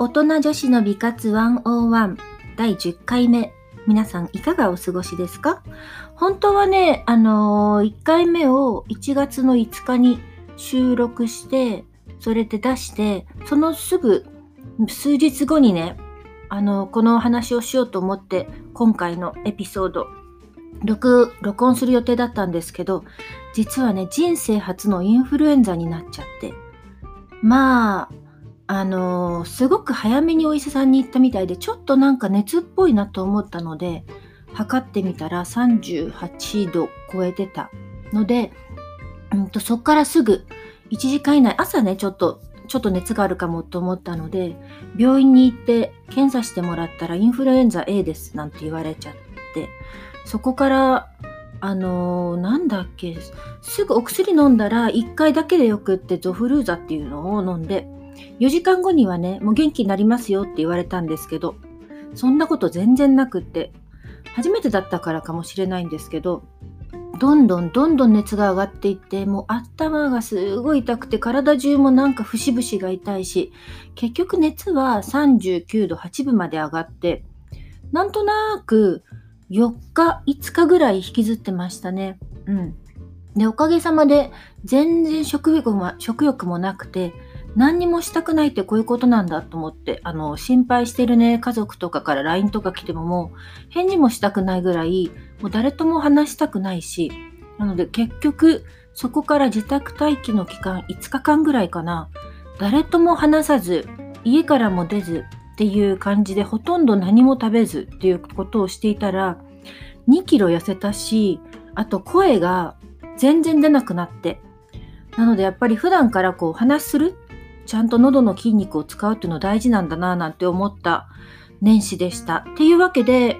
大人女子の美活101第10回目。皆さんいかがお過ごしですか？本当はね、あのー1回目を1月の5日に収録して、それで出して、そのすぐ数日後にね、あのこのお話をしようと思って、今回のエピソード、録録音する予定だったんですけど、実はね、人生初のインフルエンザになっちゃって、まあ、あのすごく早めにお医者さんに行ったみたいで、ちょっとなんか熱っぽいなと思ったので、測ってみたら38度超えてたので、うんとそっからすぐ1時間以内、朝ね、ちょっと、ちょっと熱があるかもと思ったので、病院に行って検査してもらったらインフルエンザ A ですなんて言われちゃって、そこから、あのーなんだっけ、すぐお薬飲んだら1回だけでよくってゾフルーザっていうのを飲んで、4時間後にはね、もう元気になりますよって言われたんですけど、そんなこと全然なくって、初めてだったからかもしれないんですけど、どんどんどんどん熱が上がっていって、もう頭がすごい痛くて、体中もなんか節々が痛いし、結局熱は39度8分まで上がって、なんとなく4日、5日ぐらい引きずってましたね。うん。で、おかげさまで全然食欲も食欲もなくて、何にもしたくないってこういうことなんだと思って、あの、心配してるね、家族とかから LINE とか来てももう返事もしたくないぐらい、もう誰とも話したくないし、なので結局、そこから自宅待機の期間5日間ぐらいかな、誰とも話さず、家からも出ずっていう感じでほとんど何も食べずっていうことをしていたら、2キロ痩せたし、あと声が全然出なくなって、なのでやっぱり普段からこう話するちゃんと喉の筋肉を使うっていうの大事なんだななんて思った年始でした。っていうわけで、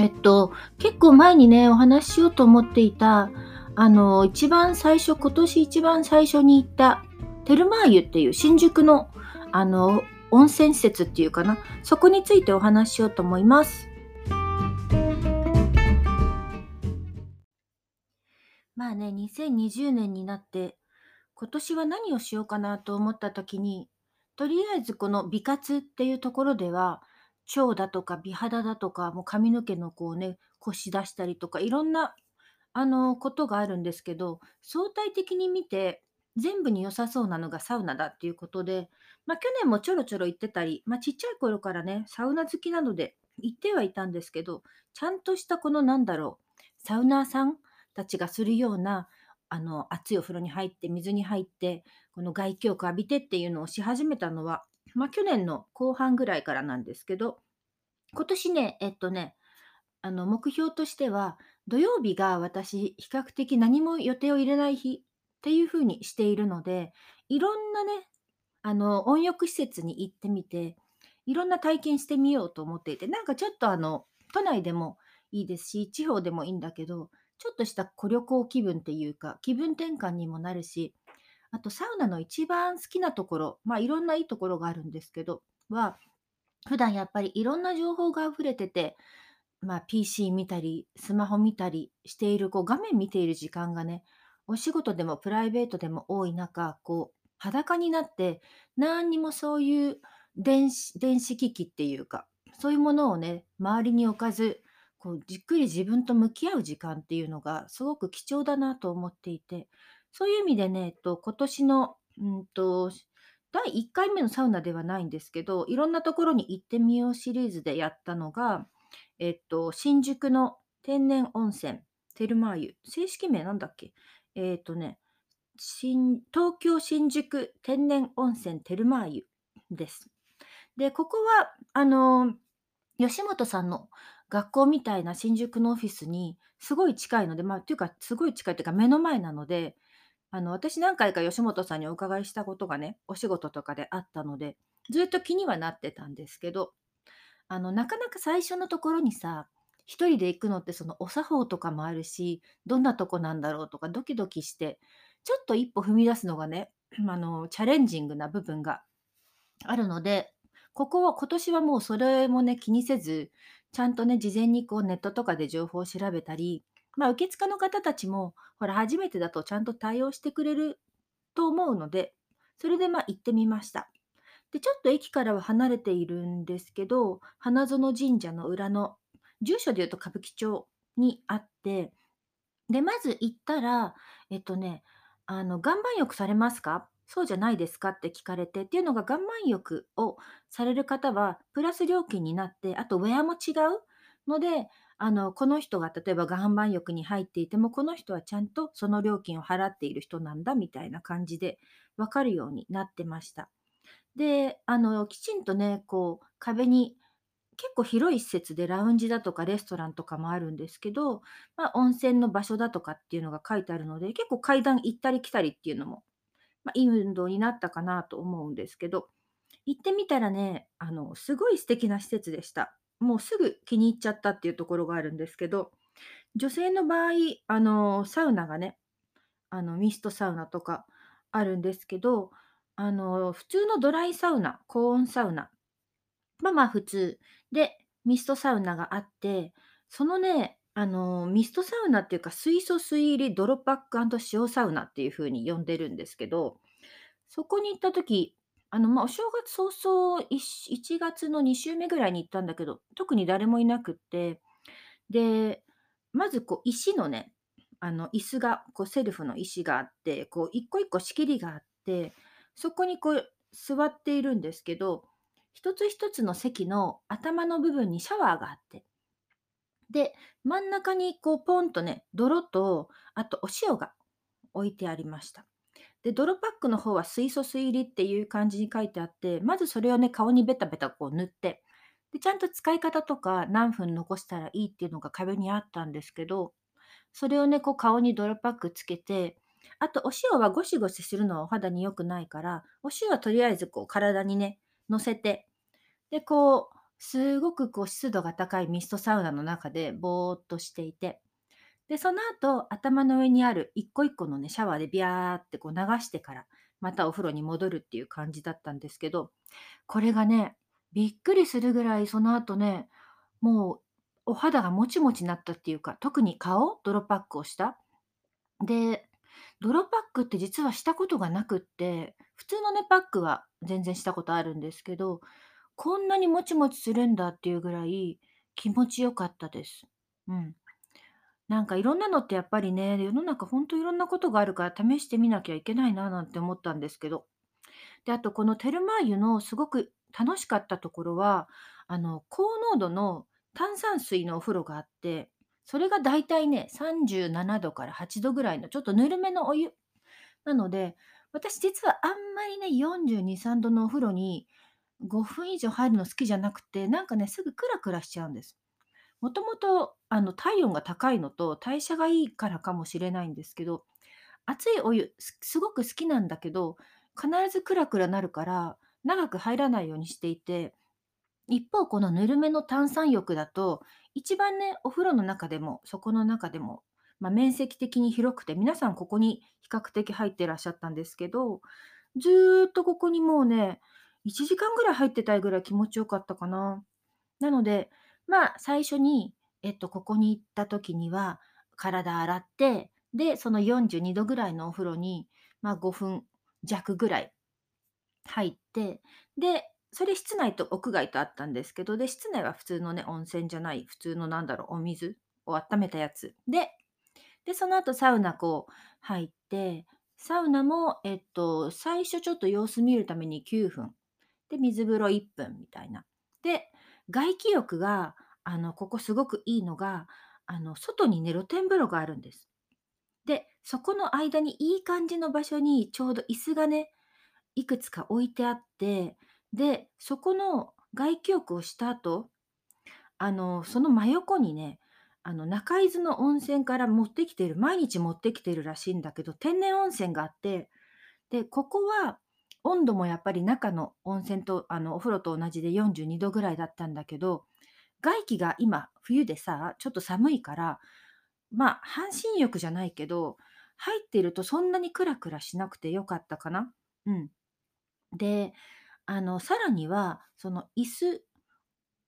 えっと、結構前にね、お話ししようと思っていた、あの、一番最初、今年一番最初に行った、テルマー湯っていう新宿の、あの、温泉施設っていうかな、そこについてお話ししようと思います。まあね、2020年になって、今年は何をしようかなと思った時に、とりあえずこの美活っていうところでは、腸だとか美肌だとか、もう髪の毛のこうね、腰出したりとか、いろんな、あの、ことがあるんですけど、相対的に見て、全部に良さそうなのがサウナだっていうことで、まあ去年もちょろちょろ行ってたり、まあちっちゃい頃からね、サウナ好きなので行ってはいたんですけど、ちゃんとしたこのなんだろう、サウナーさんたちがするような、あの、熱いお風呂に入って、水に入って、この外気浴浴びてっていうのをし始めたのは、まあ去年の後半ぐらいからなんですけど、今年ね、えっとね、あの、目標としては、土曜日が私、比較的何も予定を入れない日っていう風にしているので、いろんなね、あの、温浴施設に行ってみて、いろんな体験してみようと思っていて、なんかちょっとあの、都内でもいいですし、地方でもいいんだけど、ちょっとした小旅行気分っていうか、気分転換にもなるし、あとサウナの一番好きなところ、まあいろんないいところがあるんですけど、は、普段やっぱりいろんな情報が溢れてて、まあ PC 見たり、スマホ見たりしている、こう画面見ている時間がね、お仕事でもプライベートでも多い中、こう裸になって、何にもそういう電子電子機器っていうか、そういうものをね、周りに置かず、こうじっくり自分と向き合う時間っていうのがすごく貴重だなと思っていて、そういう意味でね、えっと、今年の、うんと、第1回目のサウナではないんですけど、いろんなところに行ってみようシリーズでやったのが、えっと、新宿の天然温泉、テルマー湯。正式名なんだっけ？えっとね、新東京新宿天然温泉テルマー湯です。で、ここは、あの、吉本さんの学校みたいな新宿のオフィスにすごい近いので、まあ、というか、すごい近いというか、目の前なので、あの、私何回か吉本さんにお伺いしたことがね、お仕事とかであったので、ずっと気にはなってたんですけど、あの、なかなか最初のところにさ、一人で行くのってそのお作法とかもあるし、どんなとこなんだろうとかドキドキして、ちょっと一歩踏み出すのがね、あの、チャレンジングな部分があるので、ここは今年はもうそれもね、気にせず、ちゃんとね、事前にこうネットとかで情報を調べたり、まあ、受付の方たちも、ほら、初めてだとちゃんと対応してくれると思うので、それでまあ行ってみました。で、ちょっと駅からは離れているんですけど、花園神社の裏の、住所で言うと歌舞伎町にあって、で、まず行ったら、えっとね、あの、岩盤浴されますか？そうじゃないですかって聞かれて、っていうのが岩盤浴をされる方はプラス料金になって、あとウェアも違うので、あの、この人が例えば岩盤浴に入っていても、この人はちゃんとその料金を払っている人なんだみたいな感じで分かるようになってました。で、あの、きちんとね、こう壁に結構広い施設でラウンジだとかレストランとかもあるんですけど、まあ、温泉の場所だとかっていうのが書いてあるので、結構階段行ったり来たりっていうのも、まあ、いい運動になったかなと思うんですけど、行ってみたらね、あの、すごい素敵な施設でした。もうすぐ気に入っちゃったっていうところがあるんですけど、女性の場合、あの、サウナがね、あの、ミストサウナとかあるんですけど、あの、普通のドライサウナ、高温サウナまあまあ普通。で、ミストサウナがあって、そのね、あの、ミストサウナっていうか、水素水入り泥パック塩サウナっていう風に呼んでるんですけど、そこに行った時、あの、ま、お正月早々、いし1月の2週目ぐらいに行ったんだけど、特に誰もいなくって、で、まずこう石のね、あの、椅子が、こうセルフの石があって、こう一個一個仕切りがあって、そこにこう座っているんですけど、一つ一つの席の頭の部分にシャワーがあって、で、真ん中にこうポンとね、泥と、あとお塩が置いてありました。で、泥パックの方は水素水入りっていう感じに書いてあって、まずそれをね、顔にベタベタこう塗って、で、ちゃんと使い方とか何分残したらいいっていうのが壁にあったんですけど、それをね、こう顔に泥パックつけて、あとお塩はゴシゴシするのはお肌に良くないから、お塩はとりあえずこう体にね、乗せて、で、こう、すごくこう湿度が高いミストサウナの中でぼーっとしていて、で、その後、頭の上にある一個一個のね、シャワーでビャーってこう流してから、またお風呂に戻るっていう感じだったんですけど、これがね、びっくりするぐらいその後ね、もうお肌がもちもちになったっていうか、特に顔、泥パックをした。で、泥パックって実はしたことがなくって、普通のね、パックは全然したことあるんですけど、こんなにもちもちするんだっていうぐらい気持ちよかったです。うん。なんかいろんなのってやっぱりね、世の中ほんといろんなことがあるから試してみなきゃいけないななんて思ったんですけど。で、あとこのテルマー湯のすごく楽しかったところは、あの、高濃度の炭酸水のお風呂があって、それがだいたいね、37度から8度ぐらいのちょっとぬるめのお湯。なので、私実はあんまりね、42、3度のお風呂に5分以上入るの好きじゃなくて、なんかね、すぐクラクラしちゃうんです。もともと、あの、体温が高いのと代謝がいいからかもしれないんですけど、熱いお湯、すすごく好きなんだけど、必ずクラクラなるから、長く入らないようにしていて、一方このぬるめの炭酸浴だと、一番ね、お風呂の中でも、そこの中でも、まあ、面積的に広くて、皆さんここに比較的入ってらっしゃったんですけど、ずーっとここにもうね、1時間ぐらい入ってたいぐらい気持ちよかったかな。なので、まあ、最初に、えっと、ここに行った時には、体洗って、で、その42度ぐらいのお風呂に、まあ、5分弱ぐらい入って、で、それ室内と屋外とあったんですけど、で、室内は普通のね、温泉じゃない、普通のなんだろう、お水を温めたやつ。で、で、その後サウナこう入って、サウナも、えっと、最初ちょっと様子見るために9分。で、水風呂1分みたいな。で、外気浴が、あの、ここすごくいいのが、あの、外にね、露天風呂があるんです。で、そこの間にいい感じの場所にちょうど椅子がね、いくつか置いてあって、で、そこの外気浴をした後、あの、その真横にね、あの、中伊豆の温泉から持ってきてる、毎日持ってきてるらしいんだけど、天然温泉があって、で、ここは温度もやっぱり中の温泉とあのお風呂と同じで42度ぐらいだったんだけど外気が今冬でさちょっと寒いからまあ半身浴じゃないけど入っているとそんなにクラクラしなくてよかったかな。うん、であのさらにはその椅子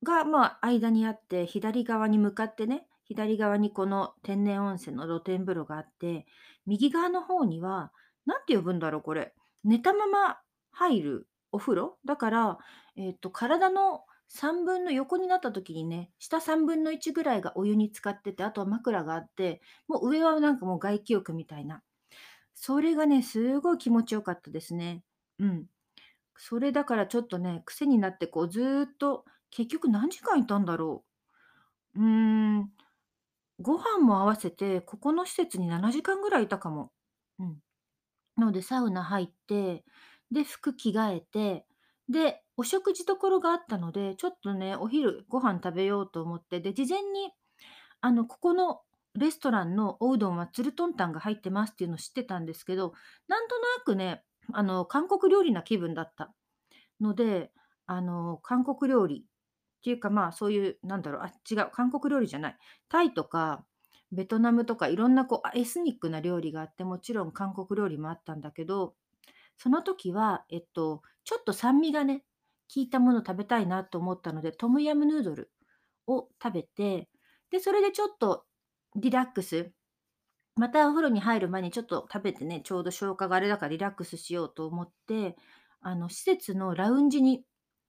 がまあ間にあって左側に向かってね左側にこの天然温泉の露天風呂があって右側の方には何て呼ぶんだろうこれ寝たまま入るお風呂？だから、えっと、体の3分の横になった時にね、下3分の1ぐらいがお湯に浸かってて、あとは枕があって、もう上はなんかもう外気浴みたいな。それがね、すごい気持ちよかったですね。うん。それだからちょっとね、癖になってこうずっと、結局何時間いたんだろう。うーん、ご飯も合わせて、ここの施設に7時間ぐらいいたかも。うん。なのでサウナ入って、で、服着替えて、で、お食事処があったので、ちょっとね、お昼ご飯食べようと思って、で、事前に、あの、ここのレストランのおうどんはつるとんたんが入ってますっていうのを知ってたんですけど、なんとなくね、あの、韓国料理な気分だったので、あの、韓国料理っていうか、まあ、そういう、なんだろう、あ、違う、韓国料理じゃない。タイとかベトナムとかいろんなこう、エスニックな料理があって、もちろん韓国料理もあったんだけど、その時は、えっと、ちょっと酸味がね、効いたもの食べたいなと思ったので、トムヤムヌードルを食べて、で、それでちょっとリラックス、またお風呂に入る前にちょっと食べてね、ちょうど消化があれだからリラックスしようと思って、あの、施設のラウンジに、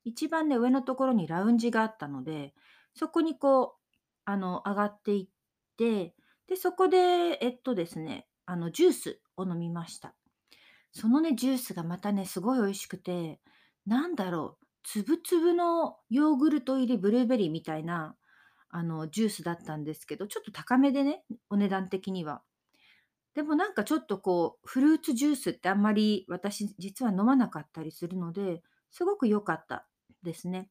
一番ね、上のところにラウンジがあったので、そこにこう、あの、上がっていって、で、そこで、えっとですね、あの、ジュースを飲みました。そのね、ジュースがまたね、すごい美味しくて、なんだろう、つぶつぶのヨーグルト入りブルーベリーみたいな、あの、ジュースだったんですけど、ちょっと高めでね、お値段的には。でもなんかちょっとこう、フルーツジュースってあんまり私実は飲まなかったりするので、すごく良かったですね。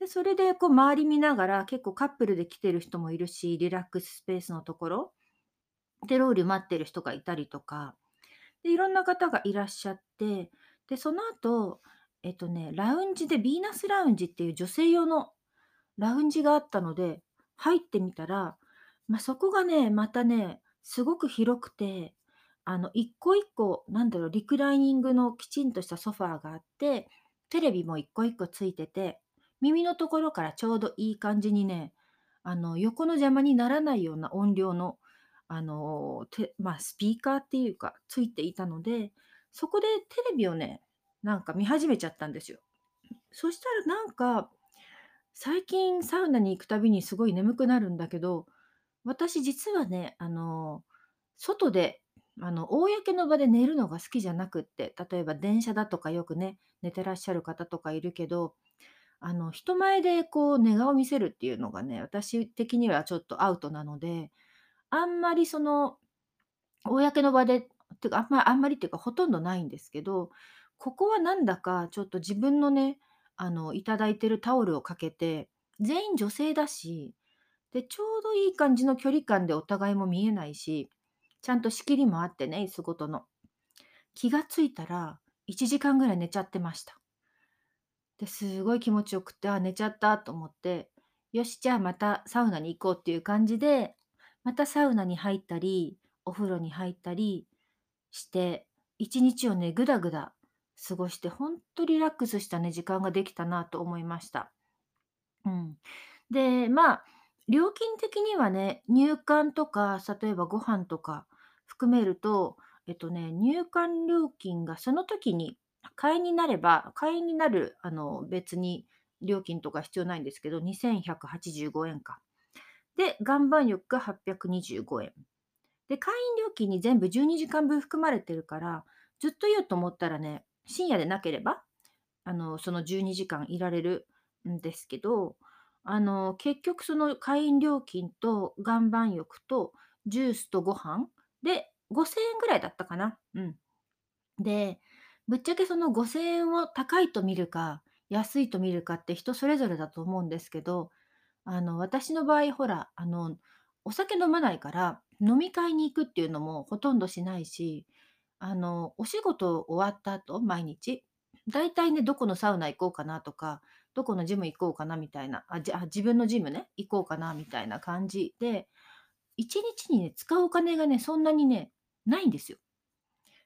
で、それでこう周り見ながら、結構カップルで来てる人もいるし、リラックススペースのところでロール待ってる人がいたりとか、で、いろんな方がいらっしゃって、で、その後、えっとね、ラウンジでヴィーナスラウンジっていう女性用のラウンジがあったので、入ってみたら、まあ、そこがね、またね、すごく広くて、あの、一個一個、なんだろう、リクライニングのきちんとしたソファーがあって、テレビも一個一個ついてて、耳のところからちょうどいい感じにね、あの、横の邪魔にならないような音量のあの、てまあ、スピーカーっていうか、ついていたので、そこでテレビをね、なんか見始めちゃったんですよ。そしたらなんか、最近サウナに行くたびにすごい眠くなるんだけど、私実はね、あの、外で、あの、公の場で寝るのが好きじゃなくって、例えば電車だとかよくね、寝てらっしゃる方とかいるけど、あの、人前でこう寝顔見せるっていうのがね、私的にはちょっとアウトなので、あんまりその、公の場で、てか、あんまあんまりっていうか、ほとんどないんですけど、ここはなんだかちょっと自分のね、あの、いただいてるタオルをかけて、全員女性だし、で、ちょうどいい感じの距離感でお互いも見えないし、ちゃんと仕切りもあってね、椅子ごとの。気がついたら、1時間ぐらい寝ちゃってました。で、すごい気持ちよくて、あ、寝ちゃったと思って、よし、じゃあまたサウナに行こうっていう感じで、またサウナに入ったり、お風呂に入ったりして、一日をね、ぐだぐだ過ごして、ほんとリラックスしたね、時間ができたなと思いました。うん。で、まあ、料金的にはね、入館とか、例えばご飯とか含めると、えっとね、入館料金がその時に会員になれば、会員になる、あの、別に料金とか必要ないんですけど、2185円か。で、岩盤浴が825円。で、会員料金に全部12時間分含まれてるから、ずっといようと思ったらね、深夜でなければ、あの、その12時間いられるんですけど、あの、結局その会員料金と岩盤浴とジュースとご飯で5000円ぐらいだったかな。うん。で、ぶっちゃけその5000円を高いと見るか、安いと見るかって人それぞれだと思うんですけど、あの、私の場合、ほら、あの、お酒飲まないから、飲み会に行くっていうのもほとんどしないし、あの、お仕事終わった後、毎日、だいたいね、どこのサウナ行こうかなとか、どこのジム行こうかなみたいな、あ、じあ、自分のジムね、行こうかなみたいな感じで、1日にね、使うお金がね、そんなにね、ないんですよ。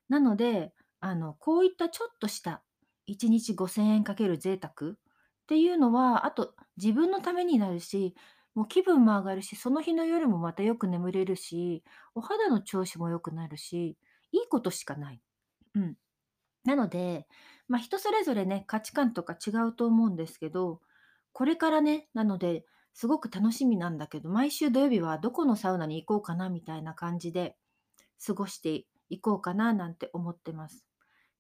なので、あの、こういったちょっとした1日5000円かける贅沢っていうのは、あと自分のためになるし、もう気分も上がるし、その日の夜もまたよく眠れるし、お肌の調子も良くなるし、いいことしかない。うん。なので、まあ、人それぞれね、価値観とか違うと思うんですけど、これからね、なので、すごく楽しみなんだけど、毎週土曜日はどこのサウナに行こうかなみたいな感じで過ごしていこうかななんて思ってます。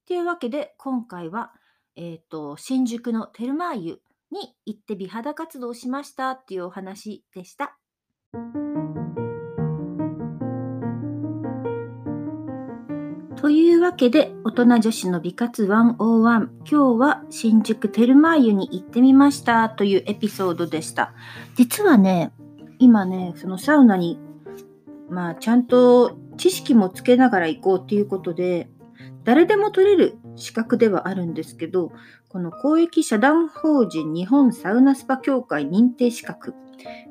というわけで、今回は、えっ、と、新宿のテルマー湯に行って美肌活動しましたっていうお話でした。というわけで、大人女子の美活101、今日は新宿テルマー湯に行ってみましたというエピソードでした。実はね、今ね、そのサウナに、まあ、ちゃんと知識もつけながら行こうっていうことで、誰でも取れる資格ではあるんですけど、この公益社団法人日本サウナスパ協会認定資格、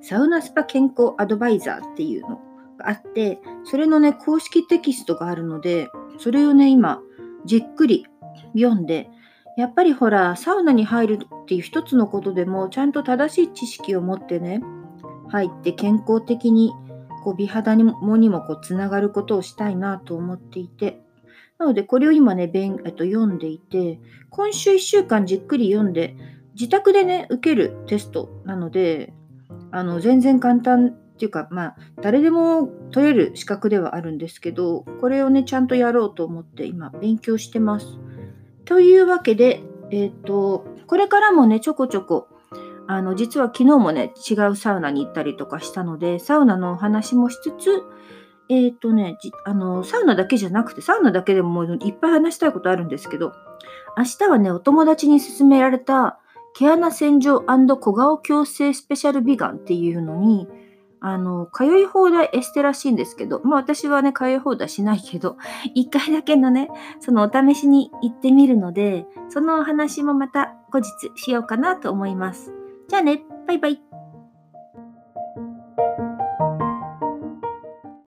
サウナスパ健康アドバイザーっていうのがあって、それのね、公式テキストがあるので、それをね、今、じっくり読んで、やっぱりほら、サウナに入るっていう一つのことでも、ちゃんと正しい知識を持ってね、入って健康的にこう美肌にもにもこうつながることをしたいなと思っていて、なのでこれを今ね、勉えっと、読んでいて、今週1週間じっくり読んで、自宅でね、受けるテストなので、あの全然簡単っていうか、まあ、誰でも取れる資格ではあるんですけど、これをね、ちゃんとやろうと思って今、勉強してます。というわけで、えっ、と、これからもね、ちょこちょこ、あの、実は昨日もね、違うサウナに行ったりとかしたので、サウナのお話もしつつ、えっ、ー、とね、あの、サウナだけじゃなくて、サウナだけでもいっぱい話したいことあるんですけど、明日はね、お友達に勧められた、毛穴洗浄小顔矯正スペシャル美顔っていうのに、あの、通い放題エステらしいんですけど、まあ私はね、通い放題しないけど、一回だけのね、そのお試しに行ってみるので、そのお話もまた後日しようかなと思います。じゃあね、バイバイ。